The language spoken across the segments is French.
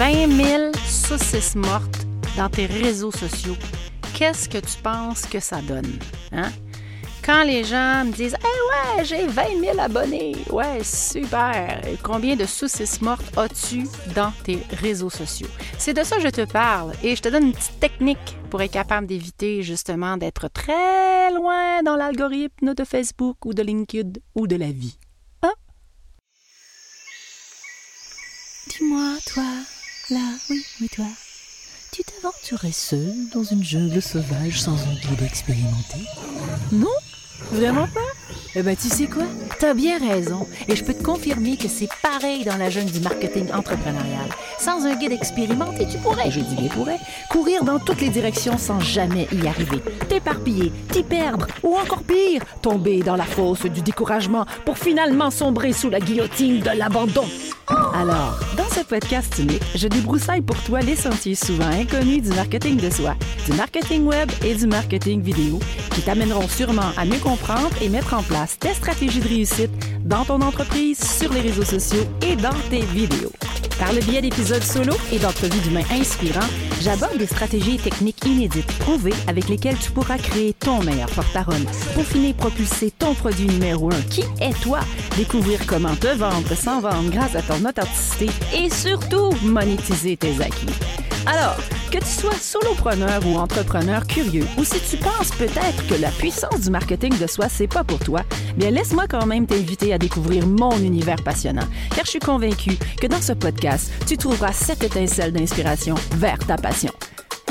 20 000 saucisses mortes dans tes réseaux sociaux. Qu'est-ce que tu penses que ça donne? Hein? Quand les gens me disent Eh ouais, j'ai 20 000 abonnés. Ouais, super. Combien de saucisses mortes as-tu dans tes réseaux sociaux? C'est de ça que je te parle et je te donne une petite technique pour être capable d'éviter justement d'être très loin dans l'algorithme de Facebook ou de LinkedIn ou de la vie. Hein? Dis-moi, toi, là, oui, oui, toi, tu t'aventurais seul dans une jungle sauvage sans un guide expérimenté Non Vraiment pas Eh ben, tu sais quoi? T'as bien raison. Et je peux te confirmer que c'est pareil dans la jungle du marketing entrepreneurial. Sans un guide expérimenté, tu pourrais, je dis bien pourrais, courir dans toutes les directions sans jamais y arriver. T'éparpiller, t'y perdre, ou encore pire, tomber dans la fosse du découragement pour finalement sombrer sous la guillotine de l'abandon. Alors, dans ce podcast unique, je débroussaille pour toi les sentiers souvent inconnus du marketing de soi, du marketing web et du marketing vidéo qui t'amèneront sûrement à mieux comprendre et mettre en place tes stratégies de réussite dans ton entreprise, sur les réseaux sociaux et dans tes vidéos. Par le biais d'épisodes solo et d'entrevues d'humains inspirants, j'aborde des stratégies et techniques inédites, prouvées, avec lesquelles tu pourras créer ton meilleur porte-parole, peaufiner, propulser ton produit numéro un, qui est toi, découvrir comment te vendre sans vendre grâce à ton authenticité et surtout monétiser tes acquis. Alors, que tu sois solopreneur ou entrepreneur curieux, ou si tu penses peut-être que la puissance du marketing de soi, c'est pas pour toi, bien laisse-moi quand même t'inviter à découvrir mon univers passionnant, car je suis convaincue que dans ce podcast, tu trouveras cette étincelle d'inspiration vers ta passion.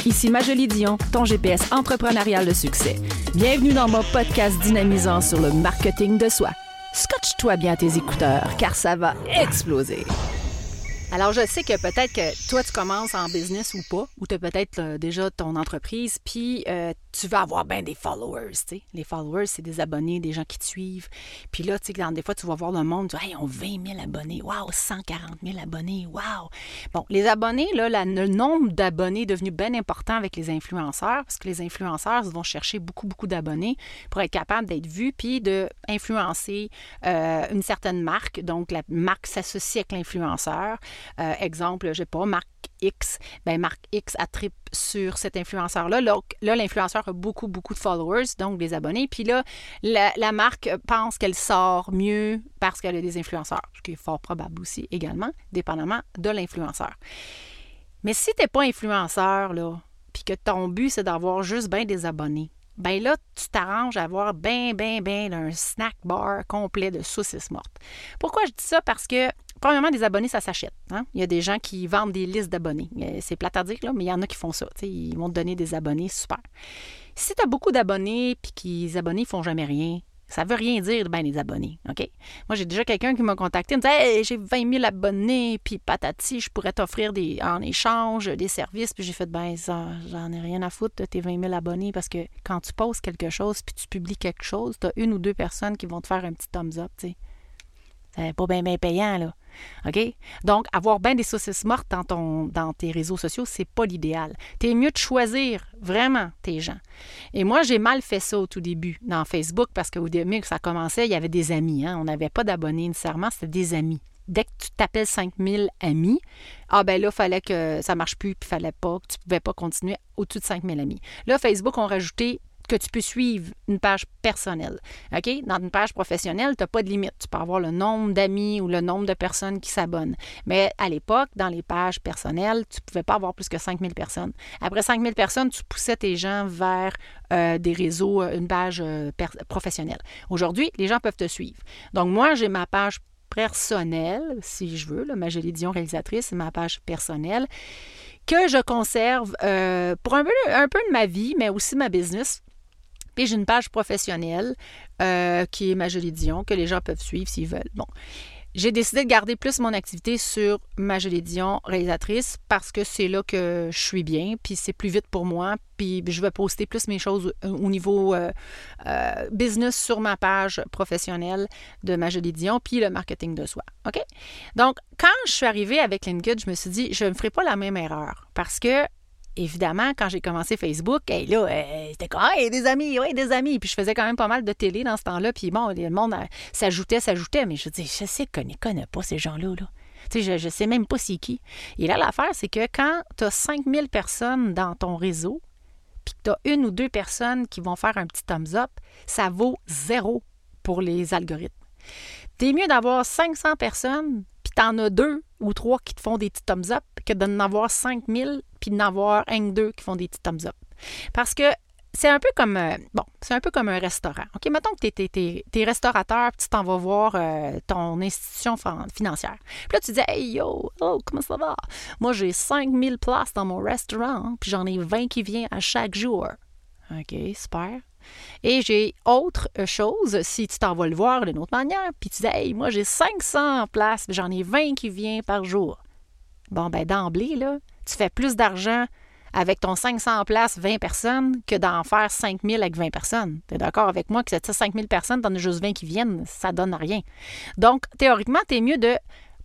Ici Majolie Dion, ton GPS entrepreneurial de succès. Bienvenue dans mon podcast dynamisant sur le marketing de soi. Scotche-toi bien tes écouteurs, car ça va exploser. Alors, je sais que peut-être que toi, tu commences en business ou pas, ou tu as peut-être euh, déjà ton entreprise, puis euh, tu vas avoir bien des followers, tu sais. Les followers, c'est des abonnés, des gens qui te suivent. Puis là, tu sais, des fois, tu vas voir le monde, tu dis, hey, ils ont 20 000 abonnés, waouh, 140 000 abonnés, waouh. Bon, les abonnés, là, le nombre d'abonnés est devenu bien important avec les influenceurs, parce que les influenceurs vont chercher beaucoup, beaucoup d'abonnés pour être capables d'être vus, puis d'influencer euh, une certaine marque. Donc, la marque s'associe avec l'influenceur. Euh, exemple, je sais pas, marque X, ben marque X attripe sur cet influenceur-là. Là, l'influenceur a beaucoup, beaucoup de followers, donc des abonnés. Puis là, la, marque pense qu'elle sort mieux parce qu'elle a des influenceurs, ce qui est fort probable aussi également, dépendamment de l'influenceur. Mais si tu n'es pas influenceur, là, puis que ton but, c'est d'avoir juste bien des abonnés, ben là, tu t'arranges à avoir bien, bien, bien un snack bar complet de saucisses mortes. Pourquoi je dis ça? Parce que Premièrement, des abonnés, ça s'achète. Hein. Il y a des gens qui vendent des listes d'abonnés. Euh, c'est plate à dire, là, mais il y en a qui font ça. Ils vont te donner des abonnés, super. Si tu as beaucoup d'abonnés puis que les abonnés ne font jamais rien, ça veut rien dire, ben, les abonnés. OK? Moi, j'ai déjà quelqu'un qui m'a contacté, me dit hey, j'ai 20 000 abonnés, puis patati, je pourrais t'offrir des, en échange des services. Puis j'ai fait ben, j'en ai rien à foutre de tes 20 000 abonnés parce que quand tu poses quelque chose puis tu publies quelque chose, tu as une ou deux personnes qui vont te faire un petit thumbs up. C'est pas bien, bien payant, là. OK? Donc, avoir bien des saucisses mortes dans, tes réseaux sociaux, c'est pas l'idéal. T'es mieux de choisir vraiment tes gens. Et moi, j'ai mal fait ça au tout début dans Facebook parce qu'au début, que ça commençait, il y avait des amis. Hein? On n'avait pas d'abonnés nécessairement, c'était des amis. Dès que tu t'appelles 5000 amis, ah ben là, fallait que ça marche plus, puis fallait pas, que tu pouvais pas continuer au-dessus de 5000 amis. Là, Facebook ont rajouté que tu peux suivre une page personnelle. OK? Dans une page professionnelle, tu n'as pas de limite. Tu peux avoir le nombre d'amis ou le nombre de personnes qui s'abonnent. Mais à l'époque, dans les pages personnelles, tu ne pouvais pas avoir plus que 5000 personnes. Après 5000 personnes, tu poussais tes gens vers euh, des réseaux, euh, une page euh, professionnelle. Aujourd'hui, les gens peuvent te suivre. Donc, moi, j'ai ma page personnelle, si je veux, là, ma Dion réalisatrice, c'est ma page personnelle que je conserve pour un peu, un peu de ma vie, mais aussi ma business j'ai une page professionnelle euh, qui est ma jolie Dion, que les gens peuvent suivre s'ils veulent. Bon. J'ai décidé de garder plus mon activité sur ma jolie Dion réalisatrice parce que c'est là que je suis bien, puis c'est plus vite pour moi, puis je vais poster plus mes choses au niveau euh, euh, business sur ma page professionnelle de ma jolie Dion, puis le marketing de soi. OK? Donc, quand je suis arrivée avec LinkedIn, je me suis dit, je ne ferai pas la même erreur parce que évidemment, quand j'ai commencé Facebook, hey, là, euh, c'était comme, hey, des amis, oui, des amis. Puis je faisais quand même pas mal de télé dans ce temps-là. Puis bon, le monde euh, s'ajoutait, s'ajoutait. Mais je dis, je sais qu'on ne connaît pas ces gens-là. Là. Tu sais, je ne sais même pas c'est qui. Et là, l'affaire, c'est que quand tu as 5000 personnes dans ton réseau, puis que tu as une ou deux personnes qui vont faire un petit thumbs up, ça vaut zéro pour les algorithmes. T'es mieux d'avoir 500 personnes, puis t'en as deux ou trois qui te font des petits thumbs up, que d'en avoir 5000, puis d'en avoir un ou deux qui font des petits thumbs up. Parce que c'est un peu comme euh, bon, c'est un peu comme un restaurant. OK, mettons que tu es, es, restaurateur, puis tu t'en vas voir euh, ton institution financière. Puis là tu dis "Hey yo, oh, comment ça va? Moi j'ai 5000 places dans mon restaurant, puis j'en ai 20 qui viennent à chaque jour." OK, super. Et j'ai autre chose, si tu t'en vas le voir d'une autre manière, puis tu dis Hey, moi j'ai 500 places, j'en ai 20 qui viennent par jour. Bon, ben d'emblée, là, tu fais plus d'argent avec ton 500 places, 20 personnes, que d'en faire 5000 avec 20 personnes. Tu es d'accord avec moi que c'est 5000 personnes, t'en as juste 20 qui viennent, ça donne rien. Donc, théoriquement, tu es mieux de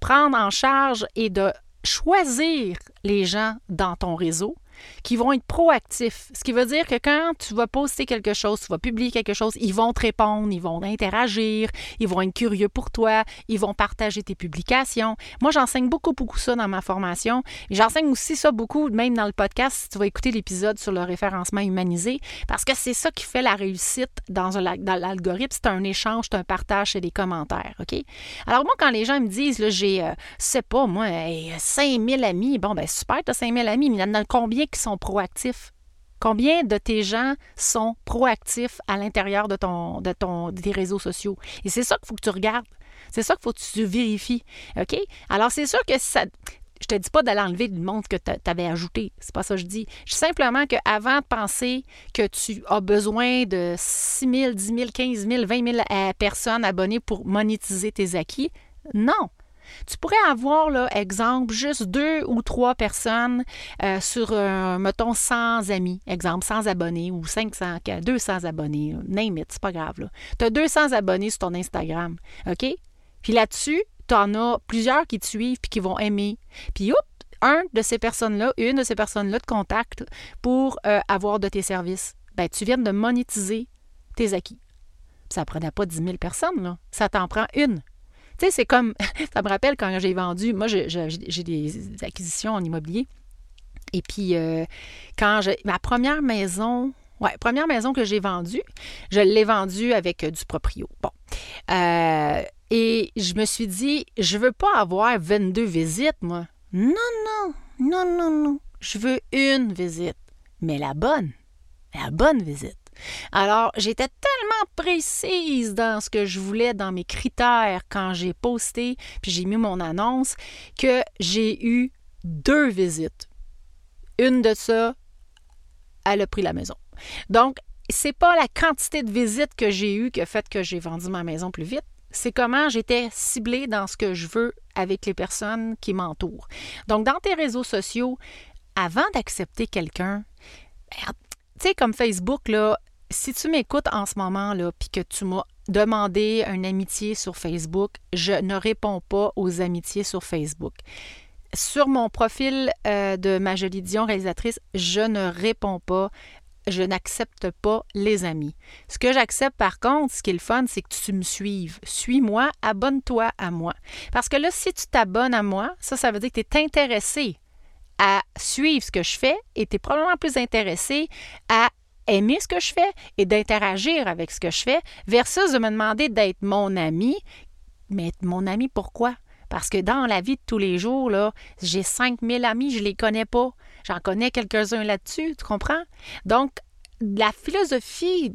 prendre en charge et de choisir les gens dans ton réseau qui vont être proactifs. Ce qui veut dire que quand tu vas poster quelque chose, tu vas publier quelque chose, ils vont te répondre, ils vont interagir, ils vont être curieux pour toi, ils vont partager tes publications. Moi, j'enseigne beaucoup, beaucoup ça dans ma formation. J'enseigne aussi ça beaucoup, même dans le podcast, si tu vas écouter l'épisode sur le référencement humanisé, parce que c'est ça qui fait la réussite dans, l'algorithme. C'est un échange, c'est un partage, c'est des commentaires. Alors, moi, quand les gens me disent, j'ai, euh, sais pas, moi, 5000 amis, bon, ben super, tu as 5000 amis, mais il y en combien qui sont proactifs? Combien de tes gens sont proactifs à l'intérieur de, ton, de ton, des réseaux sociaux? Et c'est ça qu'il faut que tu regardes. C'est ça qu'il faut que tu vérifies. OK? Alors, c'est sûr que ça. Je te dis pas d'aller enlever le monde que tu avais ajouté. C'est pas ça que je dis. Je dis simplement qu'avant de penser que tu as besoin de 6 000, 10 000, 15 000, 20 000 personnes abonnées pour monétiser tes acquis, non. Tu pourrais avoir, là, exemple, juste deux ou trois personnes euh, sur, euh, mettons, 100 amis, exemple, 100 abonnés ou 500, 200 abonnés, name it, c'est pas grave. Tu as 200 abonnés sur ton Instagram, OK? Puis là-dessus, tu en as plusieurs qui te suivent puis qui vont aimer. Puis, hop, un de ces personnes-là, une de ces personnes-là te contacte pour euh, avoir de tes services. Ben, tu viens de monétiser tes acquis. Ça ne prenait pas 10 000 personnes. Ça t'en prend une. Tu sais, c'est comme, ça me rappelle quand j'ai vendu, moi, j'ai des acquisitions en immobilier. Et puis, euh, quand j'ai, ma première maison, ouais, première maison que j'ai vendue, je l'ai vendue avec euh, du proprio. Bon. Euh, et je me suis dit, je veux pas avoir 22 visites, moi. Non, non, non, non, non. Je veux une visite, mais la bonne, la bonne visite. Alors, j'étais tellement précise dans ce que je voulais, dans mes critères quand j'ai posté, puis j'ai mis mon annonce, que j'ai eu deux visites. Une de ça, elle a pris la maison. Donc, c'est pas la quantité de visites que j'ai eues qui a fait que j'ai vendu ma maison plus vite. C'est comment j'étais ciblée dans ce que je veux avec les personnes qui m'entourent. Donc, dans tes réseaux sociaux, avant d'accepter quelqu'un, tu sais, comme Facebook, si tu m'écoutes en ce moment, là, puis que tu m'as demandé une amitié sur Facebook, je ne réponds pas aux amitiés sur Facebook. Sur mon profil euh, de ma jolie Dion réalisatrice, je ne réponds pas je n'accepte pas les amis. Ce que j'accepte par contre, ce qui est le fun, c'est que tu me suives. Suis-moi, abonne-toi à moi. Parce que là, si tu t'abonnes à moi, ça, ça veut dire que tu es intéressé à suivre ce que je fais et tu es probablement plus intéressé à aimer ce que je fais et d'interagir avec ce que je fais versus de me demander d'être mon ami. Mais mon ami, pourquoi? Parce que dans la vie de tous les jours, là, j'ai 5000 amis, je ne les connais pas. J'en connais quelques-uns là-dessus, tu comprends? Donc, la philosophie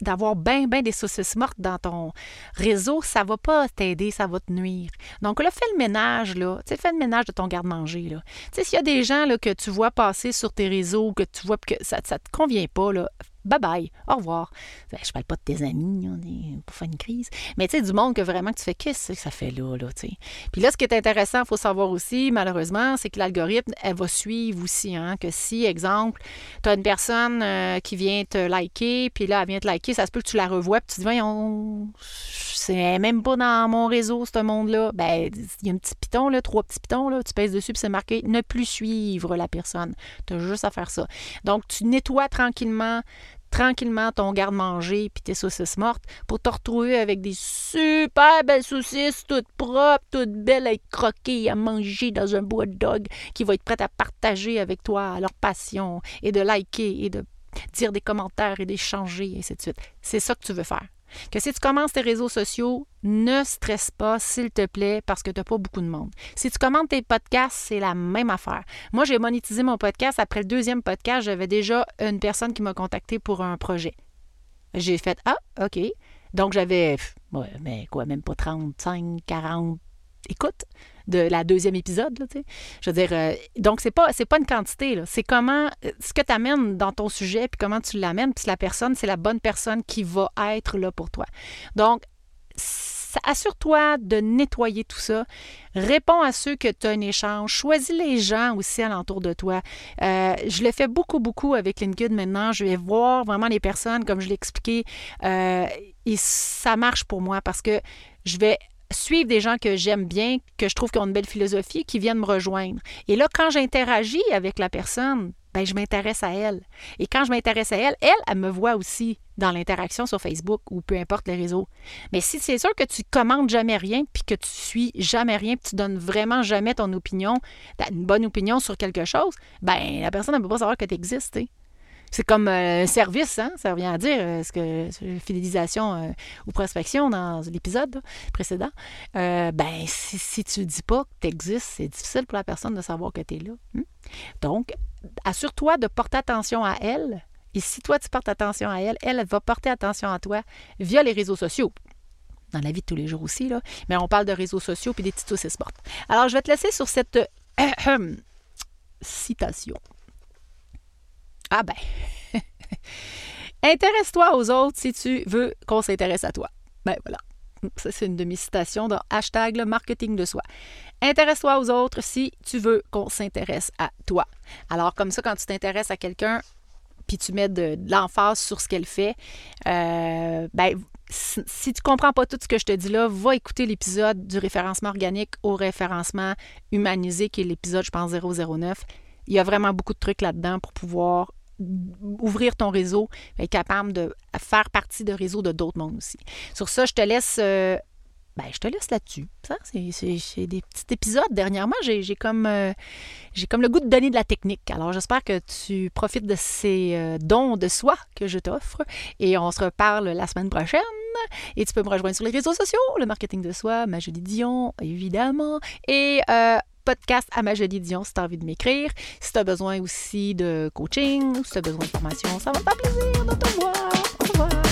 d'avoir bien, bien des saucisses mortes dans ton réseau, ça va pas t'aider, ça va te nuire. Donc là, fais le ménage, là. Tu fais le ménage de ton garde-manger, là. Tu sais, s'il y a des gens là, que tu vois passer sur tes réseaux, que tu vois que ça ne te convient pas, là, bye bye, au revoir. Ben, je parle pas de tes amis, on est pour faire une crise. Mais tu sais, du monde que vraiment tu fais, qu'est-ce que ça fait là, là, tu sais? Puis là, ce qui est intéressant, il faut savoir aussi, malheureusement, c'est que l'algorithme, elle va suivre aussi, hein, que si, exemple, tu as une personne euh, qui vient te liker, puis là, elle vient te liker, ça se peut que tu la revois, puis tu te dis, voyons, c'est même pas dans mon réseau, ce monde-là. Ben, il y a un petit piton, là, trois petits pitons, là, tu pèses dessus, puis c'est marqué ne plus suivre la personne. Tu as juste à faire ça. Donc, tu nettoies tranquillement tranquillement ton garde-manger puis tes saucisses mortes pour te retrouver avec des super belles saucisses toutes propres, toutes belles à croquées à manger dans un bois de dog qui va être prête à partager avec toi leur passion et de liker et de dire des commentaires et d'échanger et ainsi de suite. C'est ça que tu veux faire que si tu commences tes réseaux sociaux, ne stresse pas, s'il te plaît, parce que tu n'as pas beaucoup de monde. Si tu commandes tes podcasts, c'est la même affaire. Moi, j'ai monétisé mon podcast. Après le deuxième podcast, j'avais déjà une personne qui m'a contacté pour un projet. J'ai fait Ah, OK. Donc, j'avais, mais quoi, même pas 35, 40 écoute de la deuxième épisode. Je veux dire, euh, donc, c'est pas, c'est pas une quantité. C'est comment, euh, ce que tu amènes dans ton sujet, puis comment tu l'amènes, puis la personne, c'est la bonne personne qui va être là pour toi. Donc, assure-toi de nettoyer tout ça. Réponds à ceux que tu as un échange. Choisis les gens aussi alentour de toi. Euh, je le fais beaucoup, beaucoup avec LinkedIn maintenant. Je vais voir vraiment les personnes, comme je l'ai expliqué. et ça marche pour moi parce que je vais suivre des gens que j'aime bien, que je trouve qui ont une belle philosophie, qui viennent me rejoindre. Et là, quand j'interagis avec la personne, ben, je m'intéresse à elle. Et quand je m'intéresse à elle, elle, elle me voit aussi dans l'interaction sur Facebook ou peu importe les réseaux. Mais si c'est sûr que tu commandes jamais rien, puis que tu suis jamais rien, puis tu donnes vraiment jamais ton opinion, une bonne opinion sur quelque chose, ben la personne ne peut pas savoir que tu existes. C'est comme euh, un service, hein? ça revient à dire, euh, ce que fidélisation euh, ou prospection dans l'épisode précédent. ben, si, tu ne dis pas que tu existes, c'est difficile pour la personne de savoir que tu es là. Hein. Donc, assure-toi de porter attention à elle. Et si toi, tu portes attention à elle, elle va porter attention à toi via les réseaux sociaux dans la vie de tous les jours aussi, là. mais on parle de réseaux sociaux puis des titres c'est sport. Alors, je vais te laisser sur cette citation. Ah ben, intéresse-toi aux autres si tu veux qu'on s'intéresse à toi. Ben voilà. Ça, c'est une de mes citations dans hashtag le marketing de soi. Intéresse-toi aux autres si tu veux qu'on s'intéresse à toi. Alors, comme ça, quand tu t'intéresses à quelqu'un, puis tu mets de, l'emphase sur ce qu'elle fait, euh, ben, si, tu comprends pas tout ce que je te dis là, va écouter l'épisode du référencement organique au référencement humanisé, qui est l'épisode, je pense, 009. Il y a vraiment beaucoup de trucs là-dedans pour pouvoir ouvrir ton réseau, être capable de faire partie de réseau de d'autres mondes aussi. Sur ça, je te laisse. Euh, ben, je te laisse là-dessus. C'est des petits épisodes. Dernièrement, j'ai comme, euh, comme le goût de donner de la technique. Alors, j'espère que tu profites de ces euh, dons de soi que je t'offre. Et on se reparle la semaine prochaine. Et tu peux me rejoindre sur les réseaux sociaux, le marketing de soi, ma jolie Dion, évidemment. Et podcast à ma jolie Dion si tu envie de m'écrire. Si tu as besoin aussi de coaching, si tu as besoin de formation, ça va me faire plaisir de te voir. Au revoir.